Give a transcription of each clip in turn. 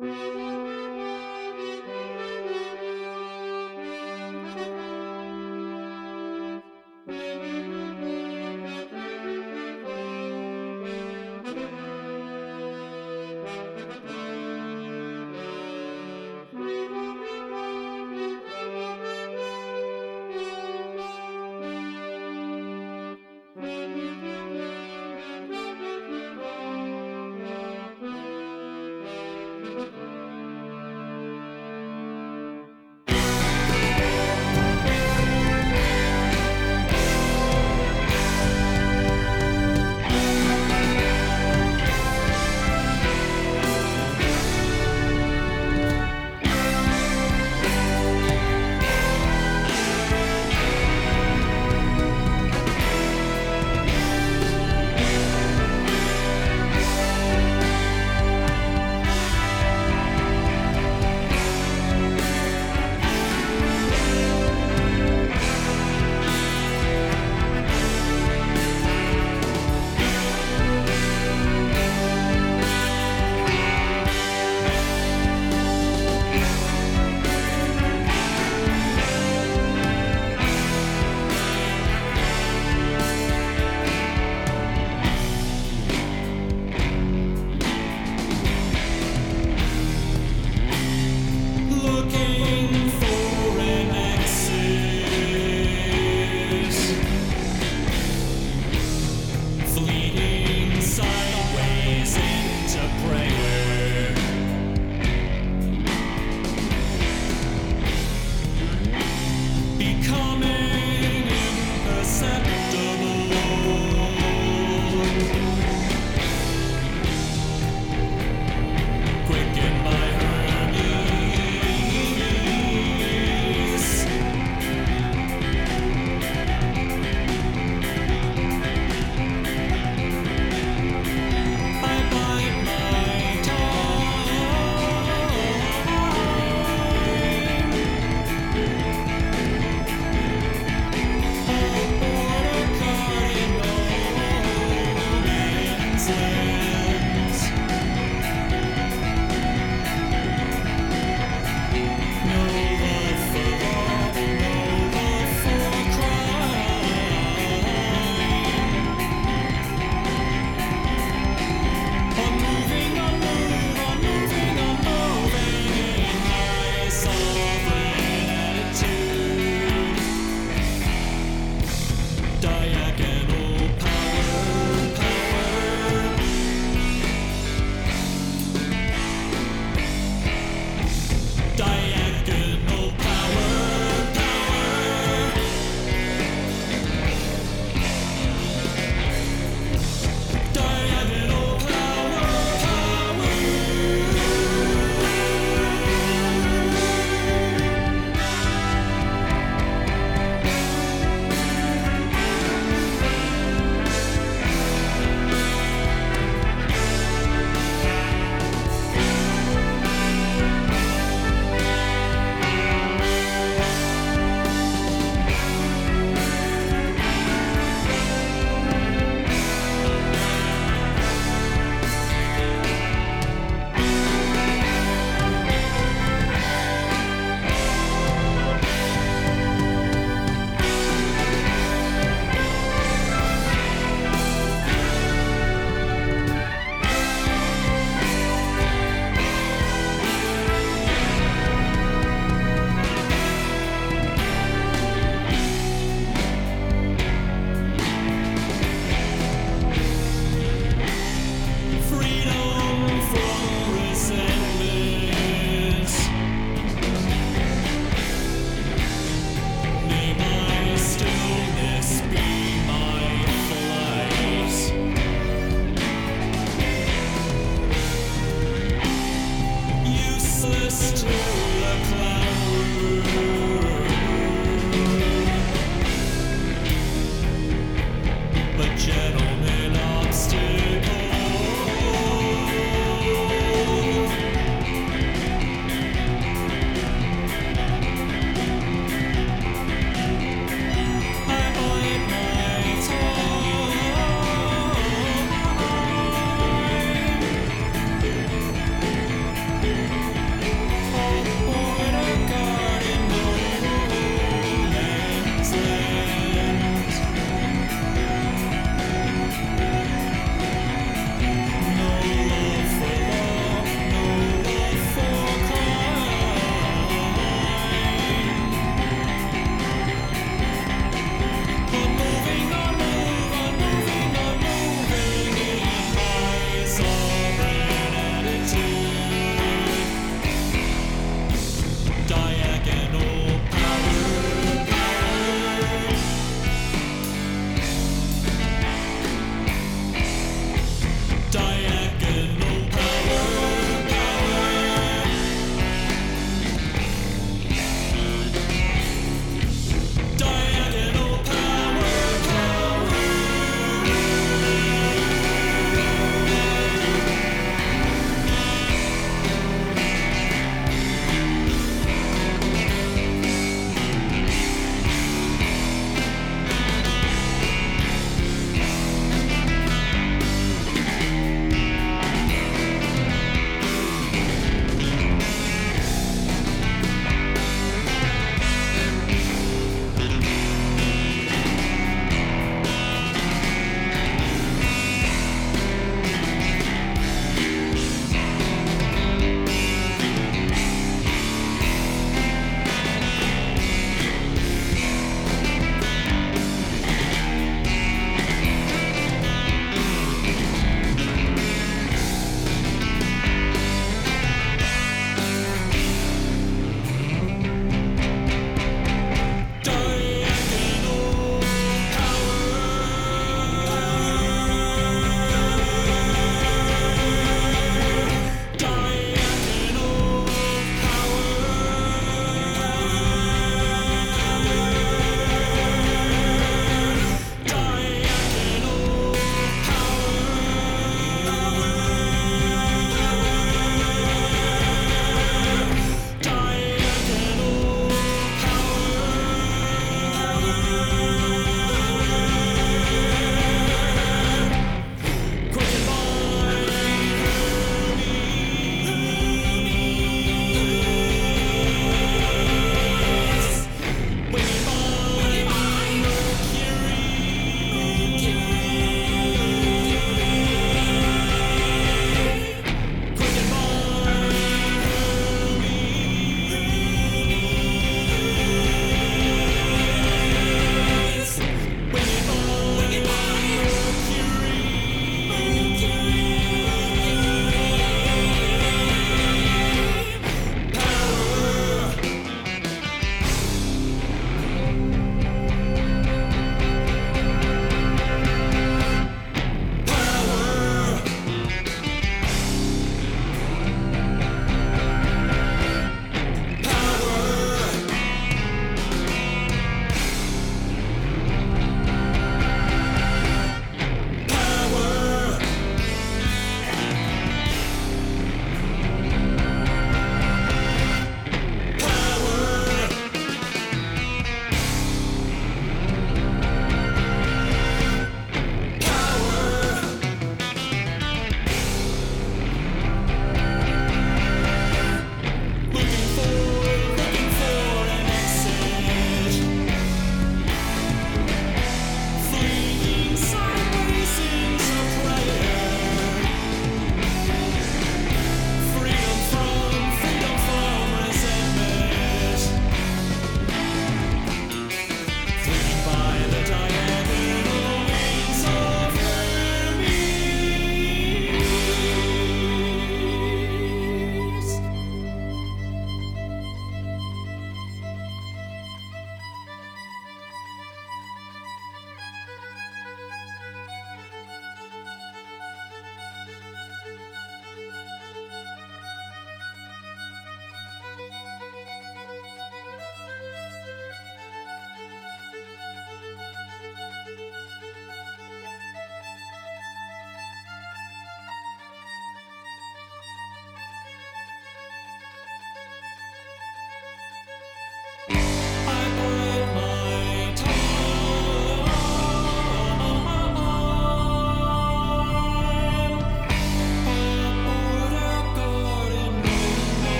Mm-hmm.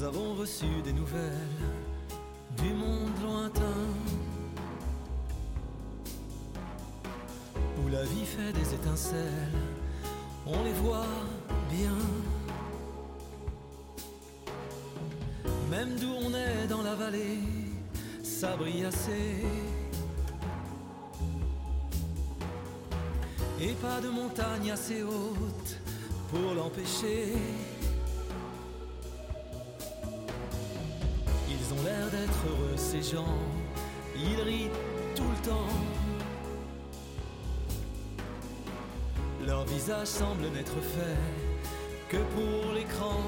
Nous avons reçu des nouvelles du monde lointain où la vie fait des étincelles, on les voit bien. Même d'où on est dans la vallée, ça brille assez. Et pas de montagne assez haute pour l'empêcher. D'être heureux, ces gens. Ils rient tout le temps. Leur visage semble n'être fait que pour l'écran.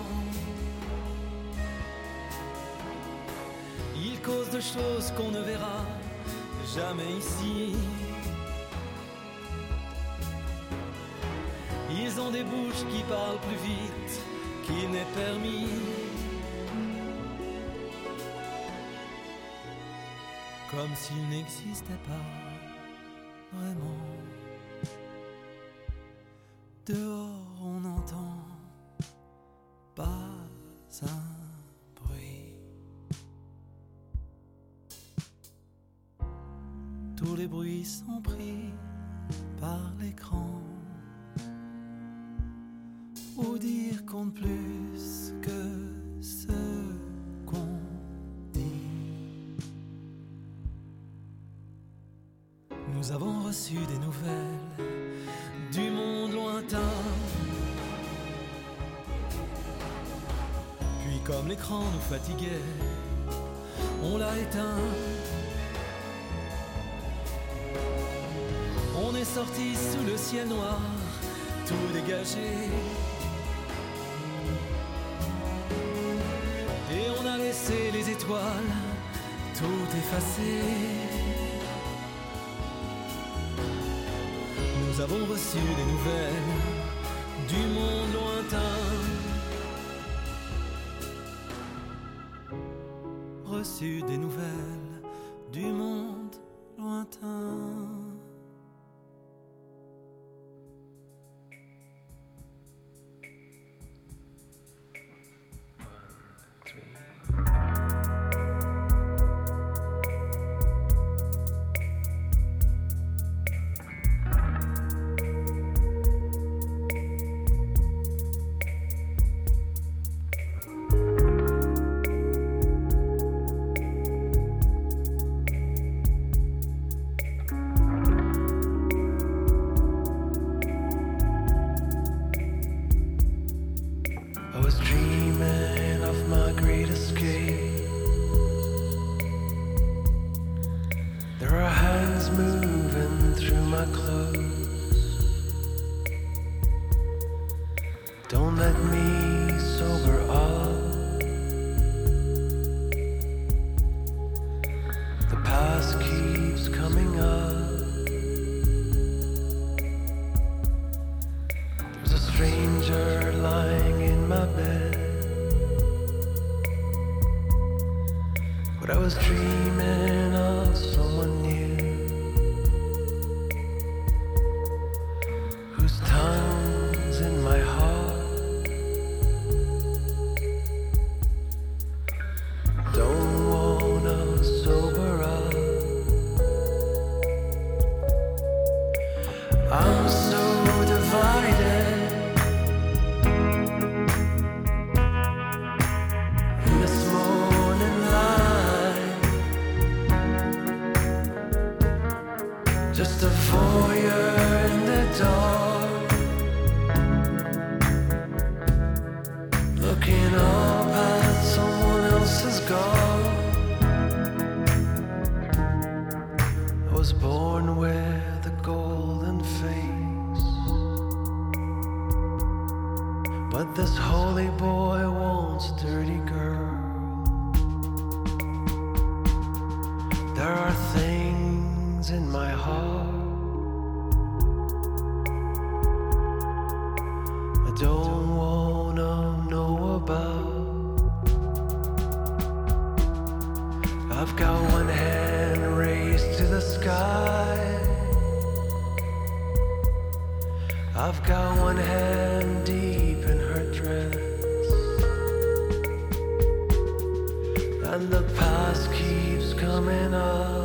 Ils causent de choses qu'on ne verra jamais ici. Ils ont des bouches qui parlent plus vite qu'il n'est permis. Comme s'il n'existait pas vraiment. Dehors, tout effacées. Nous avons reçu des nouvelles du monde lointain. Reçu des nouvelles don't wanna know about. I've got one hand raised to the sky. I've got one hand deep in her dress. And the past keeps coming up.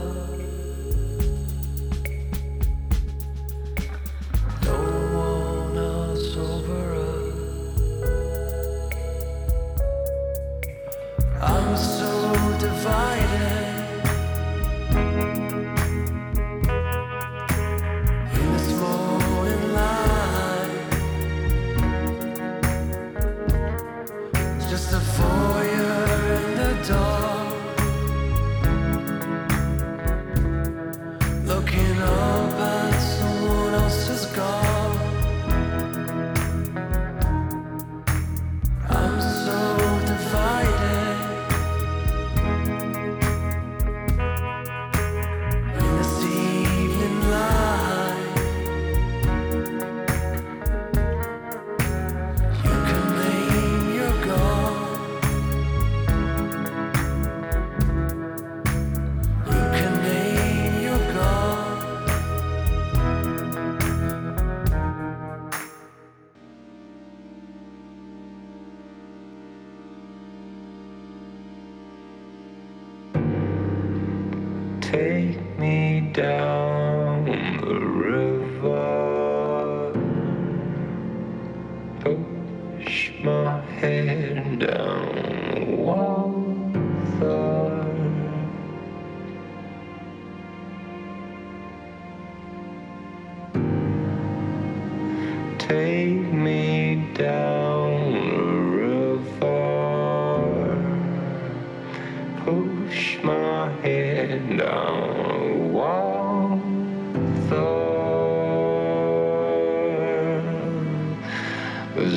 Cause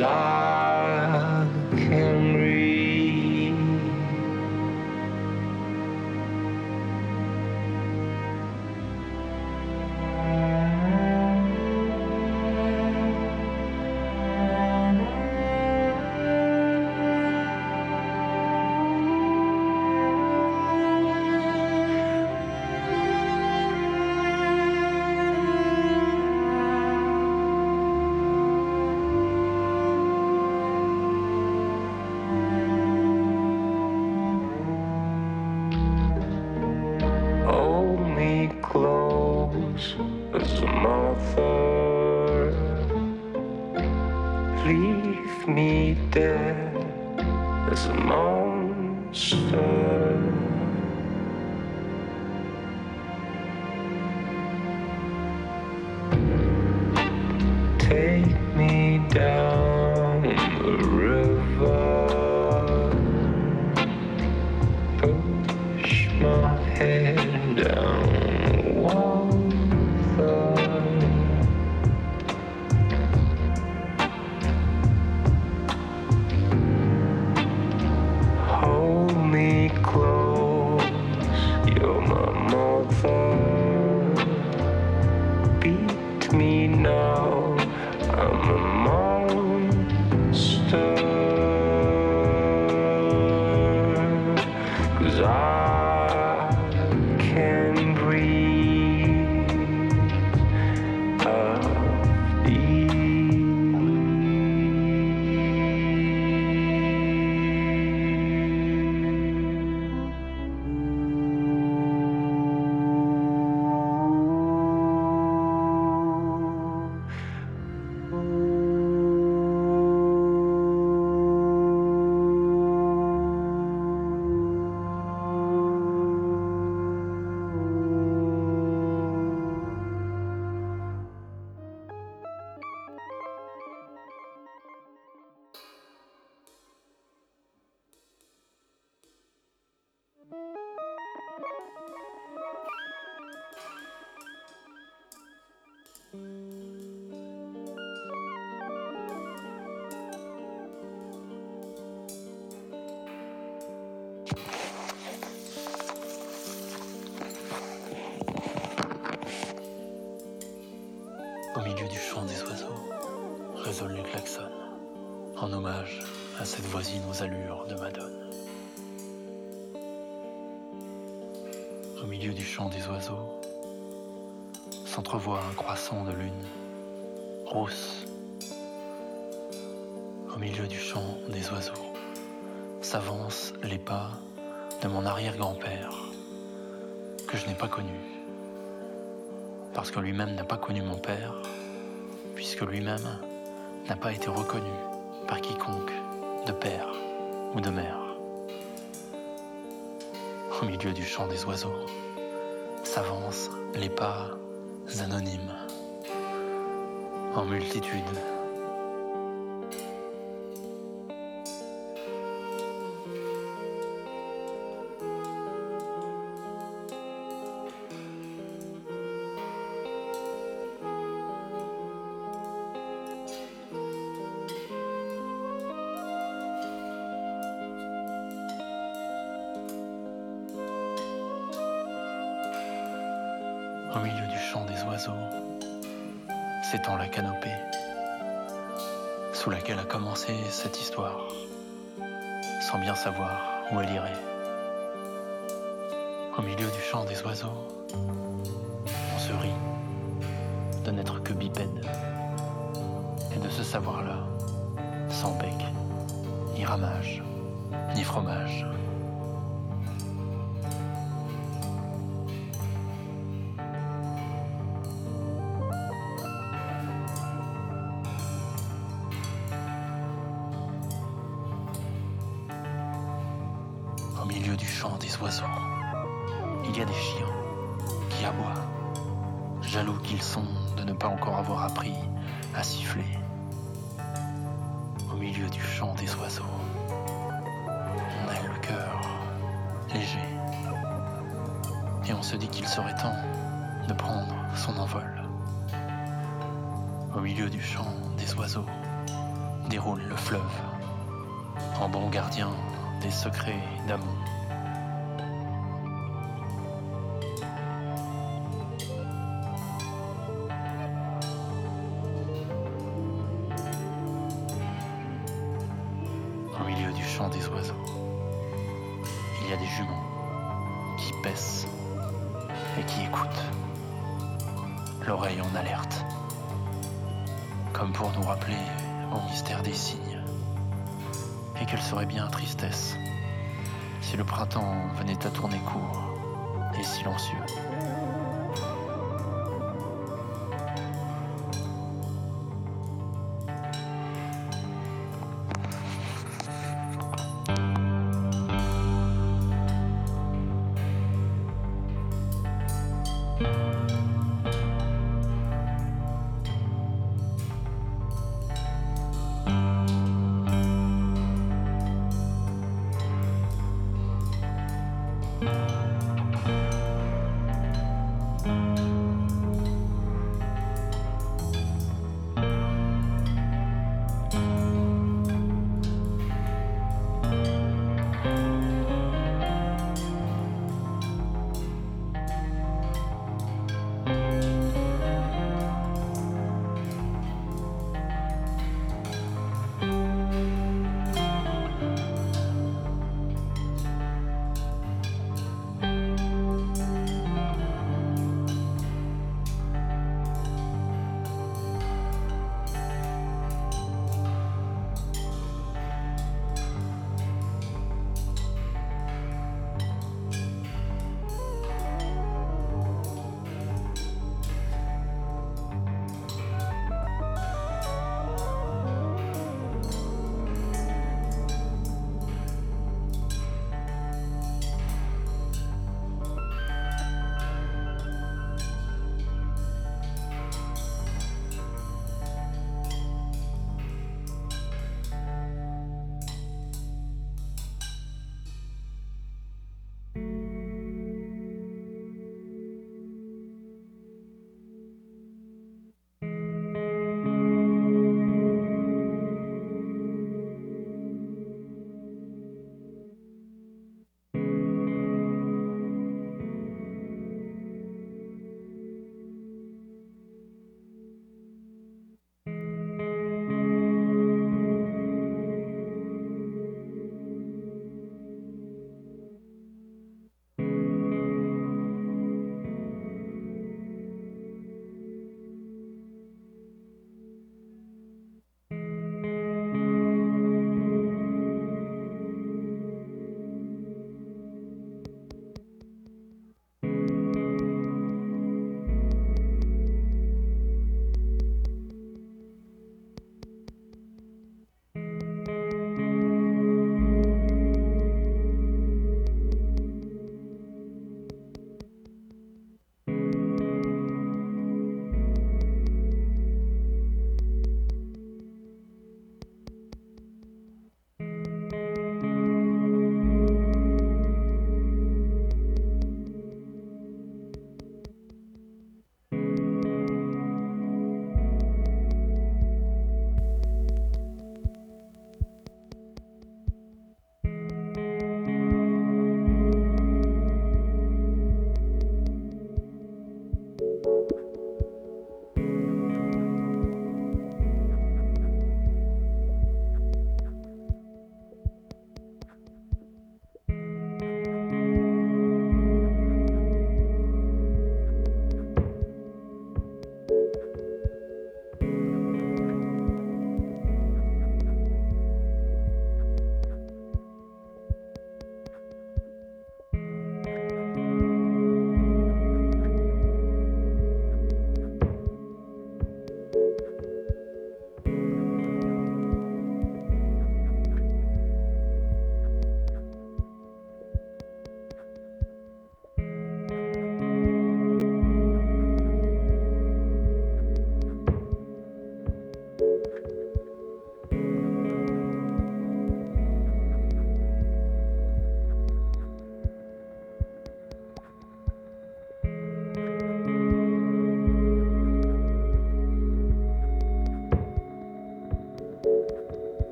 I s'entrevoit un croissant de lune, rousse. Au milieu du chant des oiseaux, s'avancent les pas de mon arrière-grand-père, que je n'ai pas connu parce que lui-même n'a pas connu mon père, puisque lui-même n'a pas été reconnu par quiconque de père ou de mère. Au milieu du chant des oiseaux s'avancent les pas anonymes, en multitude. Ni ramage, ni fromage. Au milieu du chant des oiseaux, il y a des chiens qui aboient, jaloux qu'ils sont de ne pas encore avoir appris à siffler. Au milieu du chant des oiseaux, on a le cœur léger. Et on se dit qu'il serait temps de prendre son envol. Au milieu du chant des oiseaux, déroule le fleuve, en bon gardien des secrets d'amour.